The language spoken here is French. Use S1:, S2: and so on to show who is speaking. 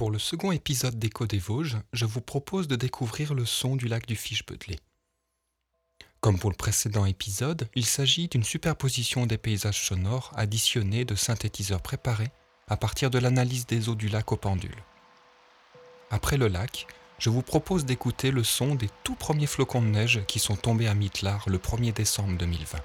S1: Pour le second épisode d'Écho des Vosges, je vous propose de découvrir le son du lac du Fiche-Bedelay. Comme pour le précédent épisode, il s'agit d'une superposition des paysages sonores additionnés de synthétiseurs préparés à partir de l'analyse des eaux du lac au pendule. Après le lac, je vous propose d'écouter le son des tout premiers flocons de neige qui sont tombés à Mitlar le 1er décembre 2020.